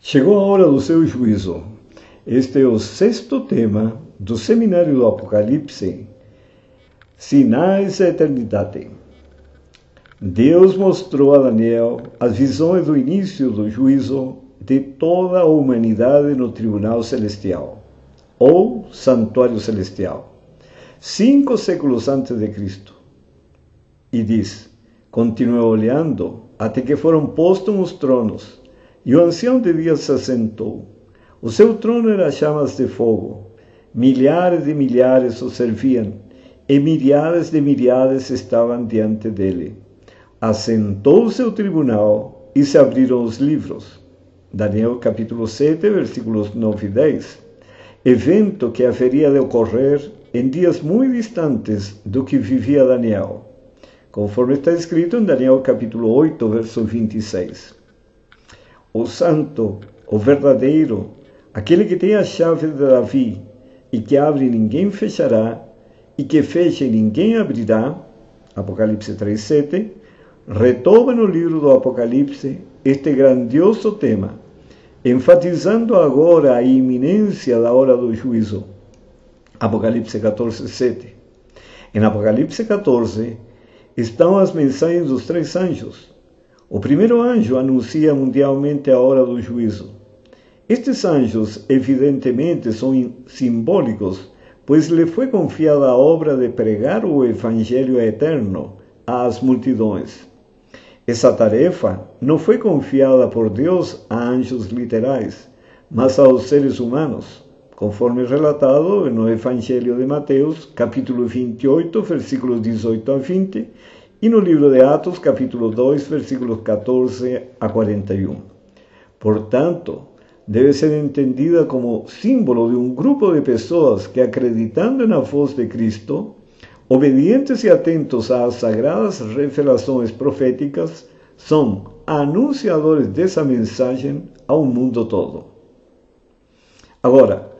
Chegou a hora do seu juízo. Este é o sexto tema do Seminário do Apocalipse, Sinais da Eternidade. Deus mostrou a Daniel as visões do início do juízo de toda a humanidade no tribunal celestial, ou santuário celestial, cinco séculos antes de Cristo. E diz: continuou olhando até que foram postos os tronos e o ancião de dias se assentou. O seu trono era chamas de fogo. Milhares de milhares o serviam, e milhares de milhares estavam diante dele. Assentou-se o tribunal e se abriram os livros. Daniel capítulo 7, versículos 9 e 10. Evento que haveria de ocorrer em dias muito distantes do que vivia Daniel, conforme está escrito em Daniel capítulo 8, verso 26 o santo, o verdadeiro, aquele que tem a chave de Davi, e que abre ninguém fechará, e que fecha ninguém abrirá, Apocalipse 3,7, retoma no livro do Apocalipse este grandioso tema, enfatizando agora a iminência da hora do juízo. Apocalipse 14,7. Em Apocalipse 14 estão as mensagens dos três anjos, o primeiro anjo anuncia mundialmente a hora do juízo. Estes anjos, evidentemente, são simbólicos, pois lhe foi confiada a obra de pregar o Evangelho eterno às multidões. Essa tarefa não foi confiada por Deus a anjos literais, mas aos seres humanos, conforme relatado no Evangelho de Mateus, capítulo 28, versículos 18 a 20, e no livro de Atos, capítulo 2, versículos 14 a 41. Portanto, deve ser entendida como símbolo de um grupo de pessoas que, acreditando na voz de Cristo, obedientes e atentos às sagradas revelações proféticas, são anunciadores dessa mensagem ao mundo todo. Agora,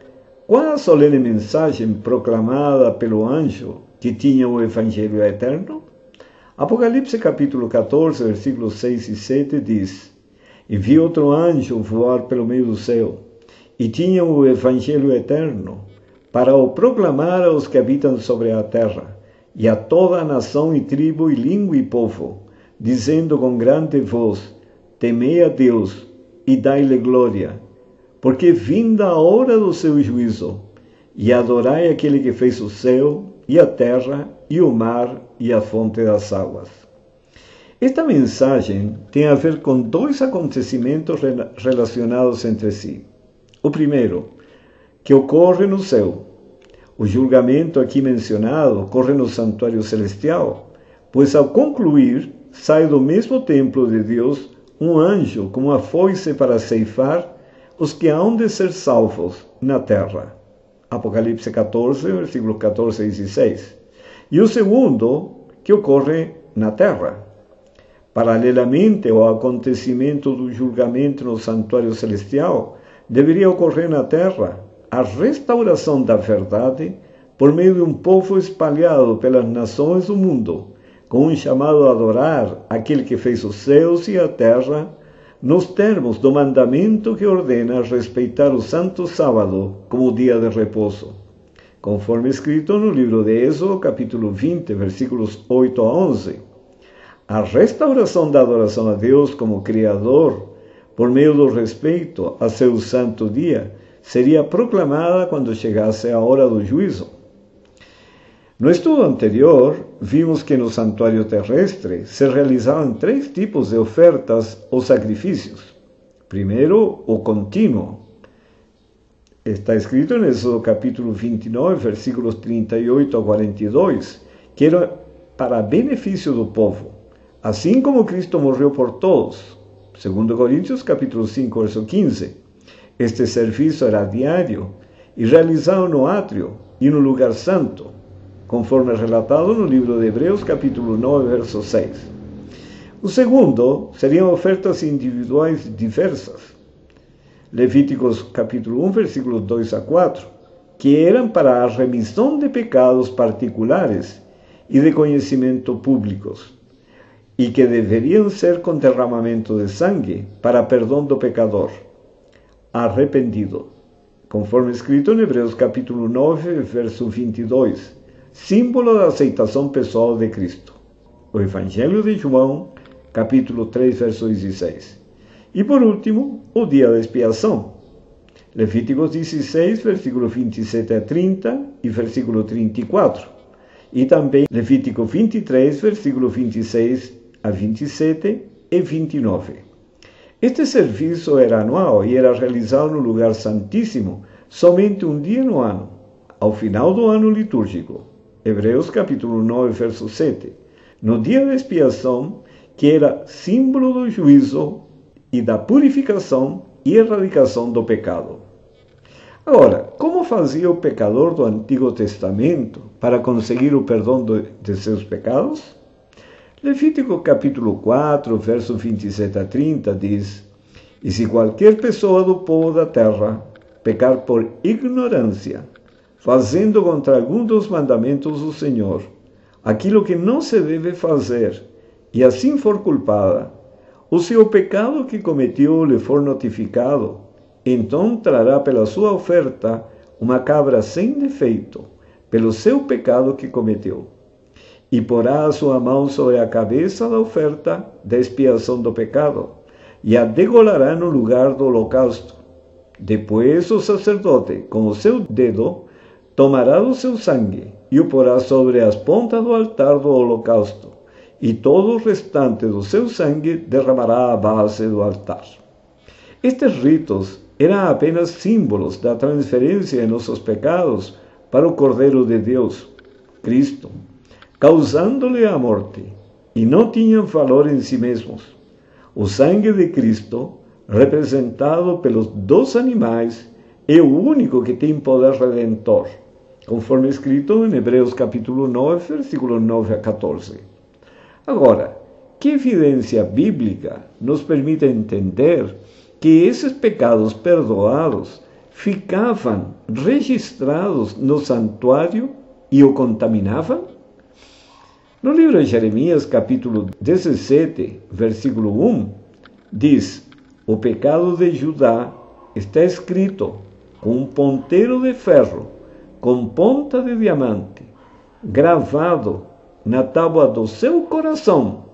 qual a solene mensagem proclamada pelo anjo que tinha o Evangelho eterno? Apocalipse capítulo 14, versículos 6 e 7 diz: E vi outro anjo voar pelo meio do céu, e tinha o evangelho eterno, para o proclamar aos que habitam sobre a terra, e a toda a nação e tribo e língua e povo, dizendo com grande voz: Temei a Deus e dai-lhe glória, porque vinda a hora do seu juízo, e adorai aquele que fez o céu e a terra e o mar e a fonte das águas. Esta mensagem tem a ver com dois acontecimentos relacionados entre si. O primeiro, que ocorre no céu. O julgamento aqui mencionado ocorre no santuário celestial, pois ao concluir, sai do mesmo templo de Deus um anjo com uma foice para ceifar os que hão de ser salvos na terra. Apocalipse 14, versículos 14 e 16 e o segundo, que ocorre na terra. Paralelamente ao acontecimento do julgamento no santuário celestial, deveria ocorrer na terra a restauração da verdade por meio de um povo espalhado pelas nações do mundo, com um chamado a adorar aquele que fez os céus e a terra, nos termos do mandamento que ordena respeitar o santo sábado como dia de repouso conforme escrito no livro de Êxodo, capítulo 20, versículos 8 a 11. A restauração da adoração a Deus como Criador, por meio do respeito a seu santo dia, seria proclamada quando chegasse a hora do juízo. No estudo anterior, vimos que no santuário terrestre se realizavam três tipos de ofertas ou sacrifícios. Primeiro, o contínuo, está escrito en Éxodo capítulo 29, versículos 38 a 42, que era para benefício do povo, assim como Cristo morreu por todos. Segundo Coríntios capítulo 5, verso 15. Este serviço era diário e realizado no átrio e no lugar santo, conforme relatado no livro de Hebreus capítulo 9, verso 6. O segundo seriam ofertas individuais diversas, Levíticos capítulo 1, versículos 2 a 4, que eram para a remissão de pecados particulares e de conhecimento públicos, e que deveriam ser com derramamento de sangue para perdão do pecador. arrependido, conforme escrito em Hebreus capítulo 9, verso 22, símbolo da aceitação pessoal de Cristo. O Evangelho de João, capítulo 3, verso 16. E por último, o dia da expiação. Levíticos 16, versículo 27 a 30 e versículo 34. E também Levítico 23, versículo 26 a 27 e 29. Este serviço era anual e era realizado no lugar santíssimo somente um dia no ano, ao final do ano litúrgico. Hebreus capítulo 9, verso 7. No dia da expiação, que era símbolo do juízo e da purificação e erradicação do pecado. Agora, como fazia o pecador do Antigo Testamento para conseguir o perdão de seus pecados? Levítico capítulo 4, verso 27 a 30 diz: E se qualquer pessoa do povo da terra pecar por ignorância, fazendo contra algum dos mandamentos do Senhor, aquilo que não se deve fazer, e assim for culpada, o seu pecado que cometeu lhe for notificado, então trará pela sua oferta uma cabra sem defeito, pelo seu pecado que cometeu e porá a sua mão sobre a cabeça da oferta da expiação do pecado, e a degolará no lugar do holocausto. Depois o sacerdote, com o seu dedo, tomará do seu sangue e o porá sobre as pontas do altar do holocausto, e todo o restante do seu sangue derramará à base do altar. Estes ritos eram apenas símbolos da transferência de nossos pecados para o Cordeiro de Deus, Cristo, causando-lhe a morte, e não tinham valor em si mesmos. O sangue de Cristo, representado pelos dois animais, é o único que tem poder redentor, conforme escrito em Hebreus capítulo 9, versículos 9 a 14. Agora, que evidência bíblica nos permite entender que esses pecados perdoados ficavam registrados no santuário e o contaminavam? No livro de Jeremias, capítulo 17, versículo 1, diz: O pecado de Judá está escrito com um ponteiro de ferro, com ponta de diamante, gravado na tábua do seu coração,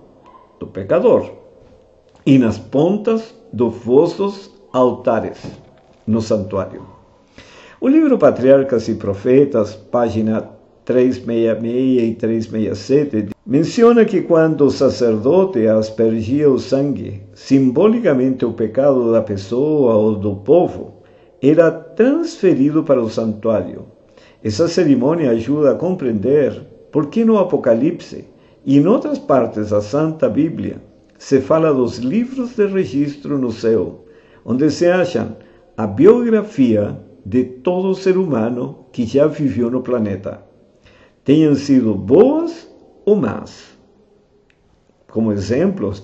do pecador, e nas pontas dos vossos altares, no santuário. O livro Patriarcas e Profetas, página 366 e 367, menciona que quando o sacerdote aspergia o sangue, simbolicamente o pecado da pessoa ou do povo, era transferido para o santuário. Essa cerimônia ajuda a compreender por que no Apocalipse e em outras partes da Santa Bíblia se fala dos livros de registro no céu, onde se acham a biografia de todo ser humano que já viveu no planeta tenham sido boas ou más. Como exemplos,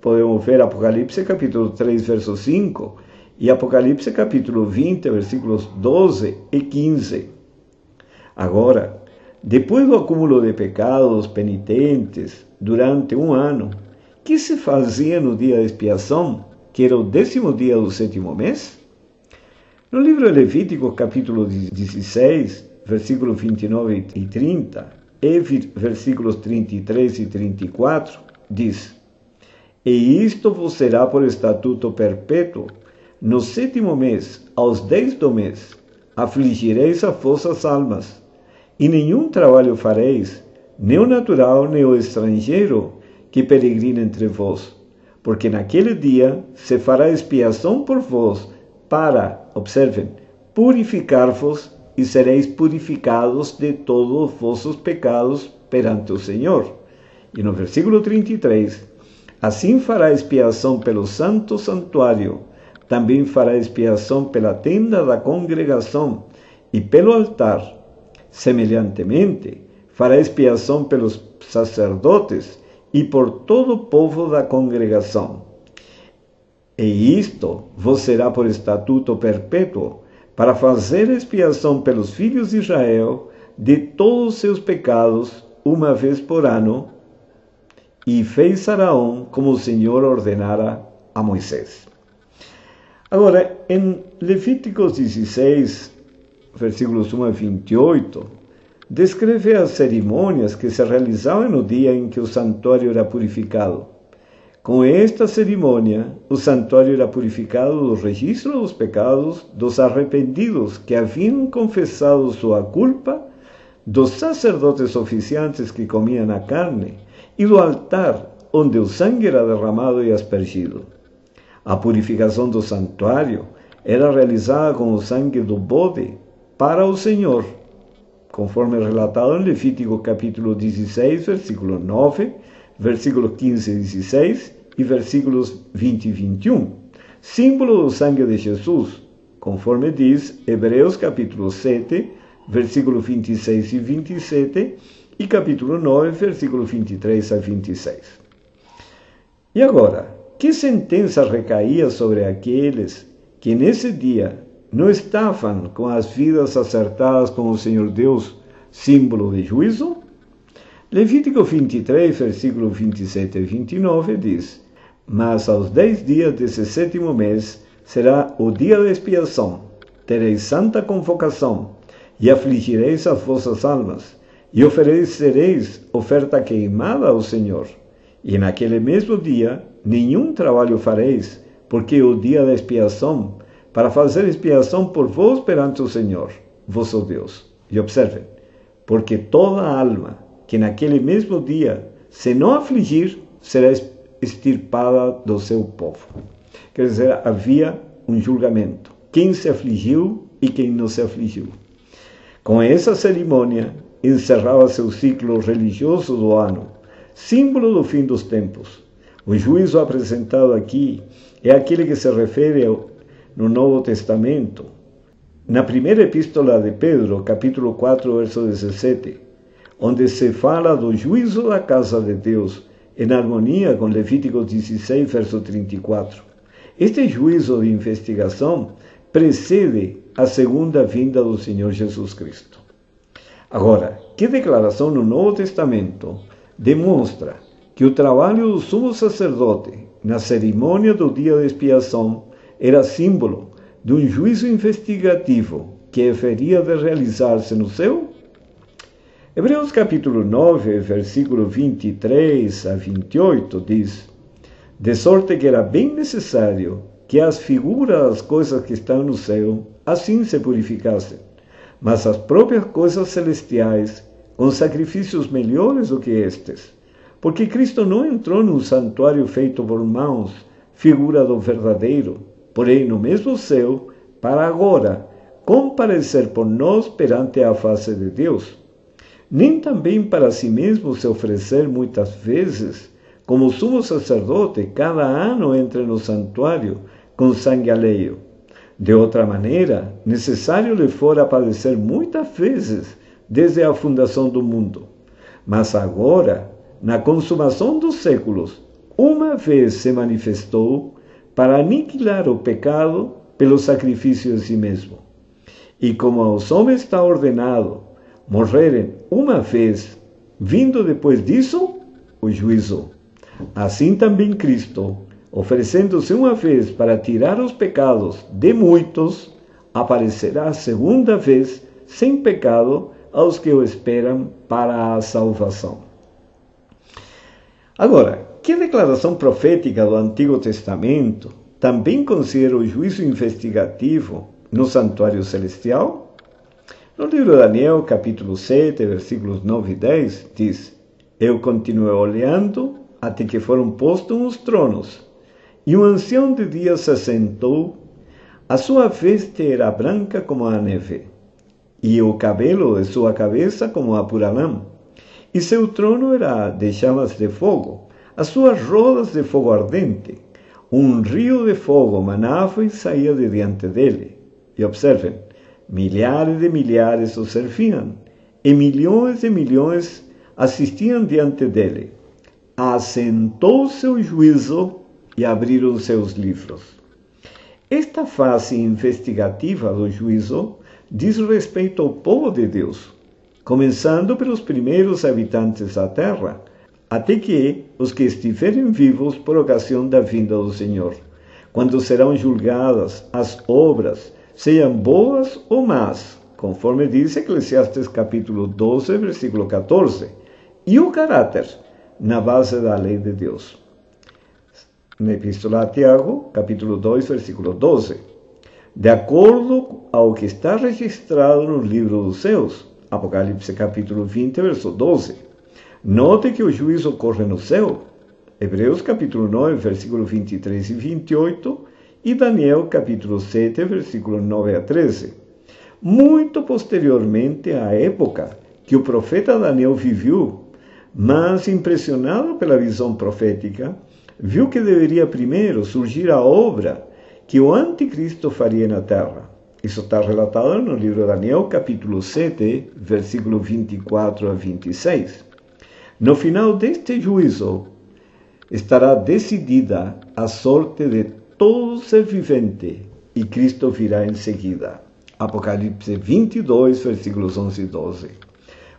podemos ver Apocalipse capítulo 3, verso 5 e Apocalipse capítulo 20, versículos 12 e 15. Agora, depois do acúmulo de pecados penitentes durante um ano, que se fazia no dia da expiação, que era o décimo dia do sétimo mês? No livro de Levítico, capítulo 16, versículos 29 e 30, e versículos 33 e 34, diz: E isto vos será por estatuto perpétuo, no sétimo mês, aos dez do mês, afligireis as vossas almas, e nenhum trabalho fareis, nem o natural, nem o estrangeiro, que peregrina entre vós, porque naquele dia se fará expiação por vós, para, observem, purificar-vos e sereis purificados de todos os vossos pecados perante o Senhor. E no versículo 33, assim fará expiação pelo santo santuário, também fará expiação pela tenda da congregação e pelo altar. Semelhantemente, fará expiação pelos sacerdotes e por todo o povo da congregação. E isto vos será por estatuto perpétuo para fazer expiação pelos filhos de Israel de todos os seus pecados uma vez por ano, e fez Araão como o Senhor ordenara a Moisés. Agora, em Levíticos 16, versículos 1 a 28, descreve as cerimônias que se realizavam no dia em que o santuário era purificado. Com esta cerimônia, o santuário era purificado do registro dos pecados dos arrependidos que haviam confessado sua culpa, dos sacerdotes oficiantes que comiam a carne e do altar onde o sangue era derramado e aspergido. A purificação do santuário era realizada com o sangue do bode para o Senhor, conforme relatado em Levítico capítulo 16, versículo 9, versículos 15 e 16 e versículos 20 e 21, símbolo do sangue de Jesus, conforme diz Hebreus capítulo 7, versículos 26 e 27 e capítulo 9, versículo 23 a 26. E agora, que sentença recaía sobre aqueles que nesse dia não estavam com as vidas acertadas com o Senhor Deus, símbolo de juízo? Levítico 23, versículo 27 e 29 diz: Mas aos dez dias desse sétimo mês será o dia da expiação. Tereis santa convocação e afligireis as vossas almas e oferecereis oferta queimada ao Senhor. E naquele mesmo dia nenhum trabalho fareis, porque o dia da expiação, para fazer expiação por vós perante o Senhor, vosso Deus. E observem, porque toda alma que naquele mesmo dia se não afligir, será extirpada do seu povo. Quer dizer, havia um julgamento. Quem se afligiu e quem não se afligiu. Com essa cerimônia, encerrava-se o ciclo religioso do ano, símbolo do fim dos tempos. O juízo apresentado aqui é aquele que se refere ao, no Novo Testamento. Na primeira epístola de Pedro, capítulo 4, verso 17, onde se fala do juízo da casa de Deus, em harmonia com Levítico 16, verso 34. Este juízo de investigação precede a segunda vinda do Senhor Jesus Cristo. Agora, que declaração no Novo Testamento demonstra que o trabalho do sumo sacerdote na cerimônia do dia de expiação era símbolo de um juízo investigativo que haveria de realizar-se no céu? Hebreus capítulo 9, versículo 23 a 28 diz: De sorte que era bem necessário que as figuras das coisas que estão no céu assim se purificassem, mas as próprias coisas celestiais com sacrifícios melhores do que estes. Porque Cristo não entrou num santuário feito por mãos, figura do verdadeiro, porém no mesmo céu, para agora comparecer por nós perante a face de Deus. Nem também para si mesmo se oferecer muitas vezes, como sumo sacerdote, cada ano entra no santuário com sangue alheio. De outra maneira, necessário lhe fora padecer muitas vezes desde a fundação do mundo. Mas agora, na consumação dos séculos, uma vez se manifestou para aniquilar o pecado pelo sacrifício de si mesmo. E como aos homens está ordenado morrerem uma vez, vindo depois disso o juízo. Assim também Cristo, oferecendo-se uma vez para tirar os pecados de muitos, aparecerá segunda vez sem pecado aos que o esperam para a salvação. Agora, que declaração profética do Antigo Testamento também considera o juízo investigativo no santuário celestial? No livro de Daniel, capítulo 7, versículos 9 e 10, diz: Eu continuei olhando até que foram postos os tronos, e um ancião de dias se sentou, a sua veste era branca como a neve, e o cabelo de sua cabeça como a pura lã. E seu trono era de chamas de fogo, as suas rodas de fogo ardente. Um rio de fogo manava e saía de diante dele. E observem, milhares de milhares o serviam, e milhões de milhões assistiam diante dele. Assentou seu juízo e abriram seus livros. Esta fase investigativa do juízo diz respeito ao povo de Deus, começando pelos primeiros habitantes da terra, até que os que estiverem vivos por ocasião da vinda do Senhor, quando serão julgadas as obras, sejam boas ou más, conforme diz Eclesiastes capítulo 12, versículo 14, e o caráter na base da lei de Deus. Na Epístola a Tiago, capítulo 2, versículo 12. De acordo ao que está registrado no livro dos céus, Apocalipse capítulo 20, verso 12. Note que o juízo ocorre no céu, Hebreus capítulo 9, versículo 23 e 28, e Daniel capítulo 7, versículo 9 a 13. Muito posteriormente à época que o profeta Daniel viveu, mas impressionado pela visão profética, viu que deveria primeiro surgir a obra que o anticristo faria na terra. Isso está relatado no livro de Daniel, capítulo 7, versículo 24 a 26. No final deste juízo, estará decidida a sorte de todo ser vivente e Cristo virá em seguida. Apocalipse 22, versículos 11 e 12.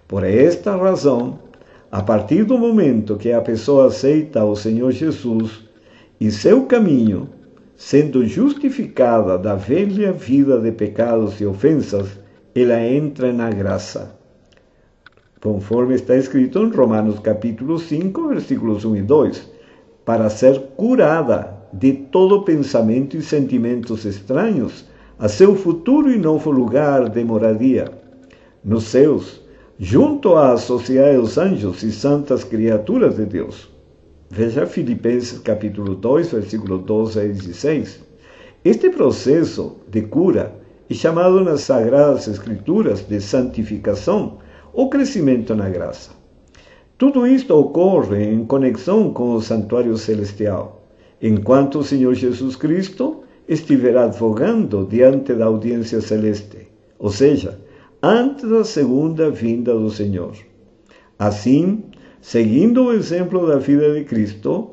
Por esta razão, a partir do momento que a pessoa aceita o Senhor Jesus e seu caminho, sendo justificada da velha vida de pecados e ofensas, ela entra na graça. Conforme está escrito em Romanos capítulo 5, versículos 1 e 2, para ser curada de todo pensamento e sentimentos estranhos a seu futuro e novo lugar de moradia, nos céus, junto à sociedade dos anjos e santas criaturas de Deus. Veja Filipenses capítulo 2, versículo 12 a 16. Este processo de cura é chamado nas Sagradas Escrituras de santificação ou crescimento na graça. Tudo isto ocorre em conexão com o santuário celestial, enquanto o Senhor Jesus Cristo estiver advogando diante da audiência celeste, ou seja, antes da segunda vinda do Senhor. Assim, seguindo o exemplo da vida de Cristo,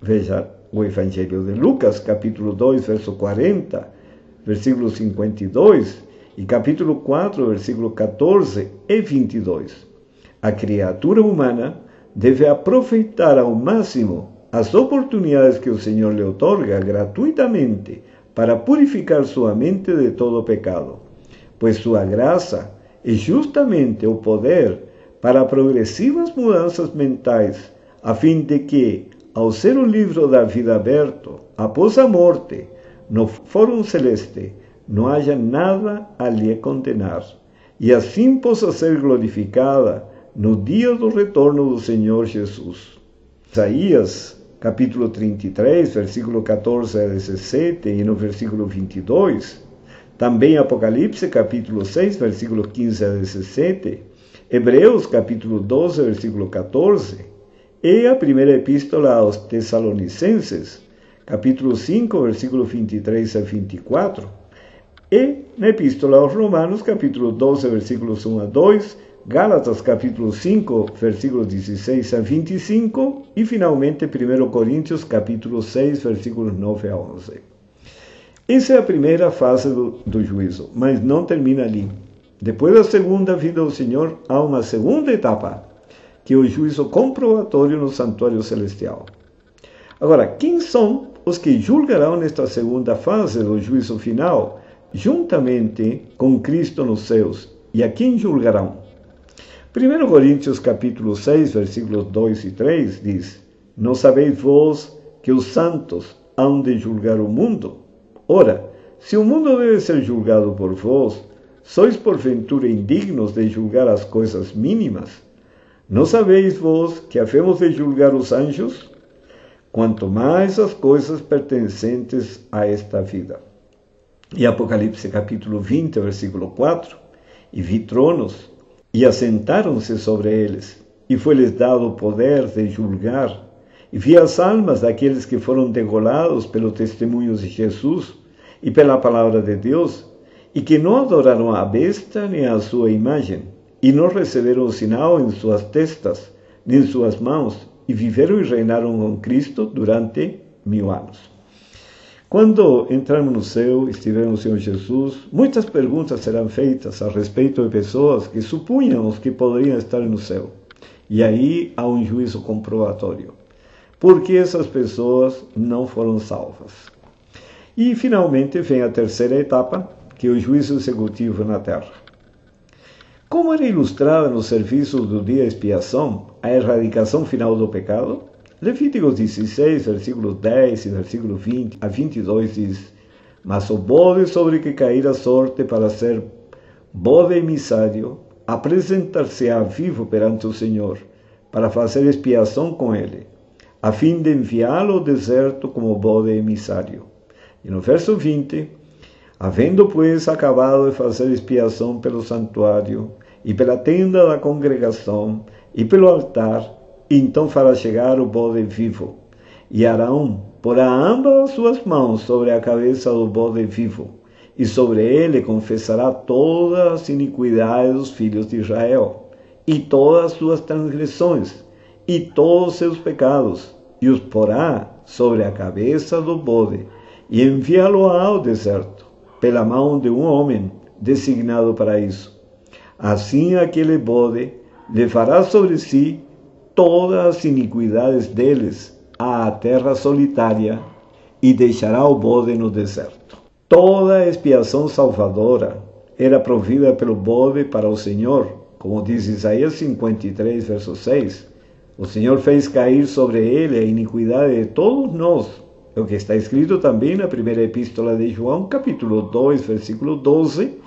veja o Evangelho de Lucas, capítulo 2, verso 40, versículo 52, e capítulo 4, versículo 14 e 22. A criatura humana deve aproveitar ao máximo as oportunidades que o Senhor lhe otorga gratuitamente para purificar sua mente de todo pecado pois sua graça é justamente o poder para progressivas mudanças mentais, a fim de que, ao ser o livro da vida aberto, após a morte, no fórum celeste, não haja nada a lhe condenar, e assim possa ser glorificada no dia do retorno do Senhor Jesus. Isaías, capítulo 33, versículo 14 a 17, e no versículo 22, também Apocalipse, capítulo 6, versículo 15 a 17, Hebreus, capítulo 12, versículo 14, e a primeira epístola aos Tessalonicenses, capítulo 5, versículo 23 a 24, e na epístola aos Romanos, capítulo 12, versículos 1 a 2, Gálatas, capítulo 5, versículos 16 a 25, e finalmente 1 Coríntios, capítulo 6, versículos 9 a 11. Essa é a primeira fase do, do juízo, mas não termina ali. Depois da segunda vinda do Senhor, há uma segunda etapa, que é o juízo comprobatório no santuário celestial. Agora, quem são os que julgarão nesta segunda fase do juízo final, juntamente com Cristo nos céus? E a quem julgarão? 1 Coríntios capítulo 6, versículos 2 e 3 diz: Não sabeis vós que os santos hão de julgar o mundo? Ora, se o mundo deve ser julgado por vós, sois porventura indignos de julgar as coisas mínimas? Não sabeis vós que havemos de julgar os anjos? Quanto mais as coisas pertencentes a esta vida. E Apocalipse capítulo 20, versículo 4: E vi tronos, e assentaram-se sobre eles, e foi-lhes dado o poder de julgar. E vi as almas daqueles que foram degolados pelo testemunho de Jesus e pela palavra de Deus, e que não adoraram a besta nem a sua imagem, e não receberam sinal em suas testas, nem em suas mãos, e viveram e reinaram com Cristo durante mil anos. Quando entrarmos no céu, estivermos Senhor Jesus, muitas perguntas serão feitas a respeito de pessoas que supunhamos que poderiam estar no céu. E aí há um juízo comprobatório. porque essas pessoas não foram salvas. E finalmente vem a terceira etapa, que é o juízo executivo na terra. Como era ilustrada no serviço do dia expiação a erradicação final do pecado, Levíticos 16, versículos 10 e versículo 20 a 22 diz: Mas o bode sobre que cair a sorte para ser bode emissário, apresentar-se-á vivo perante o Senhor, para fazer expiação com ele, a fim de enviá-lo ao deserto como bode emissário. E no verso 20, havendo, pois, acabado de fazer expiação pelo santuário, e pela tenda da congregação, e pelo altar, então fará chegar o bode vivo. E Arão porá ambas as suas mãos sobre a cabeça do bode vivo, e sobre ele confessará todas as iniquidades dos filhos de Israel, e todas as suas transgressões, e todos os seus pecados, e os porá sobre a cabeça do bode, e enviá-lo ao deserto, pela mão de um homem designado para isso. Assim aquele bode levará sobre si todas as iniquidades deles à terra solitária e deixará o bode no deserto. Toda a expiação salvadora era provida pelo bode para o Senhor, como diz Isaías 53, verso 6. O Senhor fez cair sobre ele a iniquidade de todos nós, o que está escrito também na primeira epístola de João, capítulo 2, versículo 12,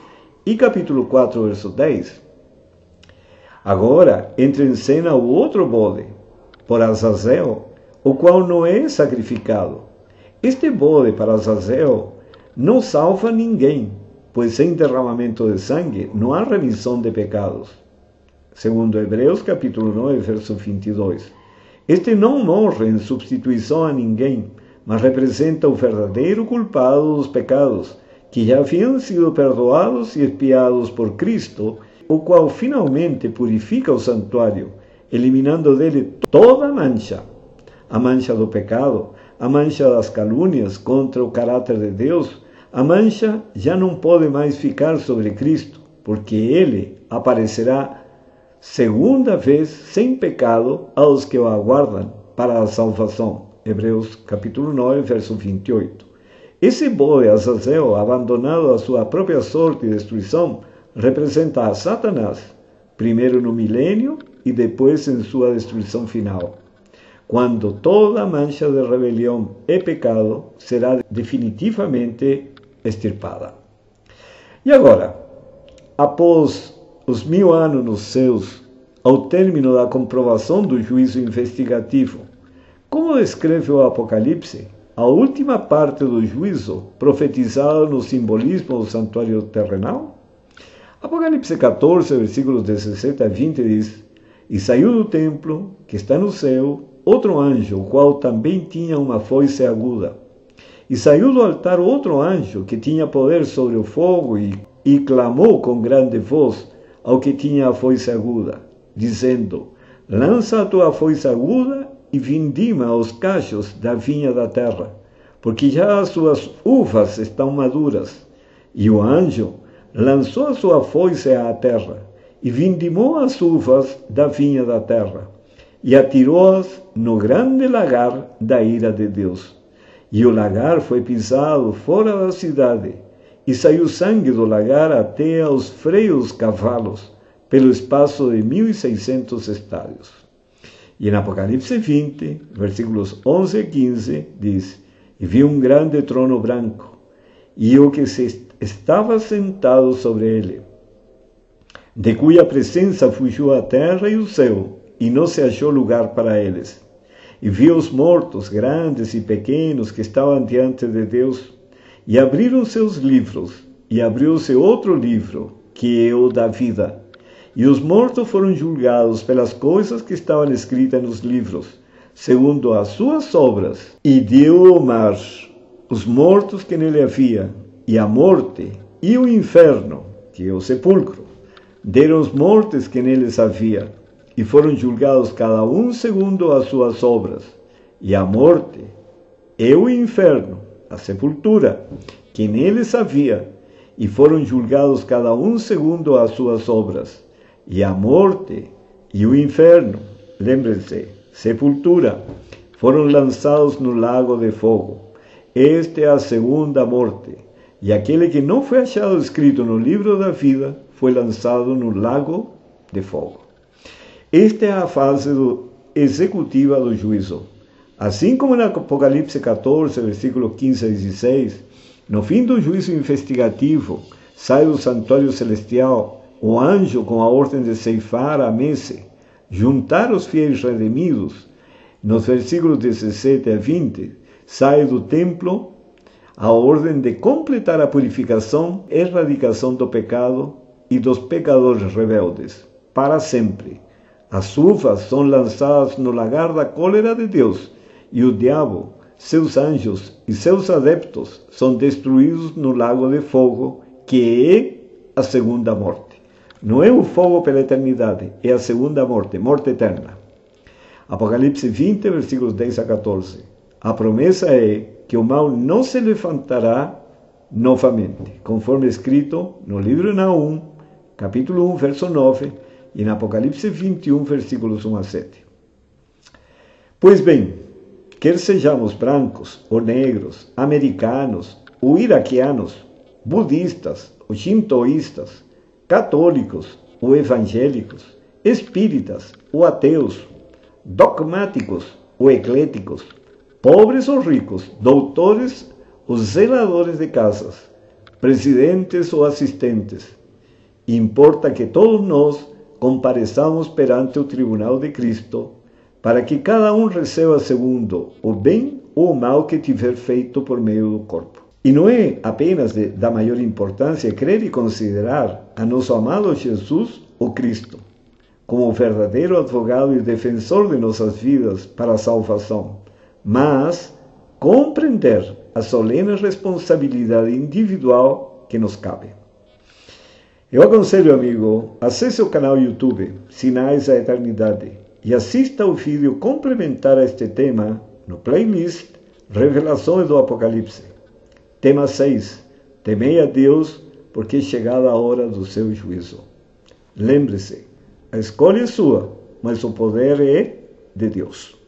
e capítulo 4, verso 10. Agora entra em cena o outro bode, por Azazel, o qual não é sacrificado. Este bode para Azazel não salva ninguém, pois sem derramamento de sangue não há remissão de pecados. Segundo Hebreus capítulo 9, verso 22. Este não morre em substituição a ninguém, mas representa o verdadeiro culpado dos pecados, que já haviam sido perdoados e expiados por Cristo, o qual finalmente purifica o santuário, eliminando dele toda mancha, a mancha do pecado, a mancha das calúnias contra o caráter de Deus, a mancha já não pode mais ficar sobre Cristo, porque ele aparecerá segunda vez sem pecado aos que o aguardam para a salvação. Hebreus capítulo 9, verso 28. Esse boi Azazel, abandonado à sua própria sorte e destruição, representa a Satanás, primeiro no milênio e depois em sua destruição final, quando toda mancha de rebelião e pecado será definitivamente extirpada. E agora, após os mil anos nos céus, ao término da comprovação do juízo investigativo, como descreve o Apocalipse, a última parte do juízo profetizada no simbolismo do santuário terrenal? Apocalipse 14, versículos 17 a 20 diz: E saiu do templo, que está no céu, outro anjo, o qual também tinha uma foice aguda. E saiu do altar outro anjo, que tinha poder sobre o fogo, e, e clamou com grande voz ao que tinha a foice aguda, dizendo: Lança a tua foice aguda e vindima os cachos da vinha da terra, porque já as suas uvas estão maduras. E o anjo lançou a sua foice à terra e vindimou as uvas da vinha da terra e atirou-as no grande lagar da ira de Deus. E o lagar foi pisado fora da cidade, e saiu sangue do lagar até aos freios cavalos, pelo espaço de mil e seiscentos estádios. E em Apocalipse 20, versículos 11 e 15, diz: E vi um grande trono branco, e o que se estava sentado sobre ele, de cuja presença fugiu a terra e o céu, e não se achou lugar para eles. E vi os mortos, grandes e pequenos, que estavam diante de Deus, e abriram seus livros, e abriu-se outro livro, que é o da vida e os mortos foram julgados pelas coisas que estavam escritas nos livros, segundo as suas obras. E deu o mar os mortos que nele havia, e a morte, e o inferno, que o sepulcro. Deram os mortos que neles havia, e foram julgados cada um segundo as suas obras. E a morte, e o inferno, a sepultura, que neles havia, e foram julgados cada um segundo as suas obras e a morte e o inferno, lembrem-se, sepultura, foram lançados no lago de fogo. Esta a segunda morte. E aquele que não foi achado escrito no livro da vida foi lançado no lago de fogo. Esta é a fase do, executiva do juízo. Assim como no Apocalipse 14, versículos 15 a 16, no fim do juízo investigativo, sai do santuário celestial o anjo com a ordem de ceifar a mesa, juntar os fiéis redimidos. Nos versículos 17 a 20, sai do templo a ordem de completar a purificação, erradicação do pecado e dos pecadores rebeldes, para sempre as uvas são lançadas no lagar da cólera de Deus, e o diabo, seus anjos e seus adeptos são destruídos no lago de fogo, que é a segunda morte. Não é o fogo pela eternidade, é a segunda morte, morte eterna. Apocalipse 20, versículos 10 a 14. A promessa é que o mal não se levantará novamente, conforme escrito no livro Naum, capítulo 1, verso 9 e em Apocalipse 21, versículos 1 a 7. Pois bem, quer sejamos brancos ou negros, americanos ou iraquianos, budistas ou shintoístas, católicos ou evangélicos, espíritas ou ateus, dogmáticos ou ecléticos, pobres ou ricos, doutores ou zeladores de casas, presidentes ou assistentes, importa que todos nós compareçamos perante o tribunal de Cristo, para que cada um receba segundo o bem ou o mal que tiver feito por meio do corpo. E não é apenas de, da maior importância crer e considerar a nosso amado Jesus, o Cristo, como o verdadeiro advogado e defensor de nossas vidas para a salvação, mas compreender a solene responsabilidade individual que nos cabe. Eu aconselho, amigo, acesse o canal YouTube Sinais da Eternidade e assista o vídeo complementar a este tema no playlist Revelações do Apocalipse. Tema 6. Temei a Deus porque é chegada a hora do seu juízo. Lembre-se, a escolha é sua, mas o poder é de Deus.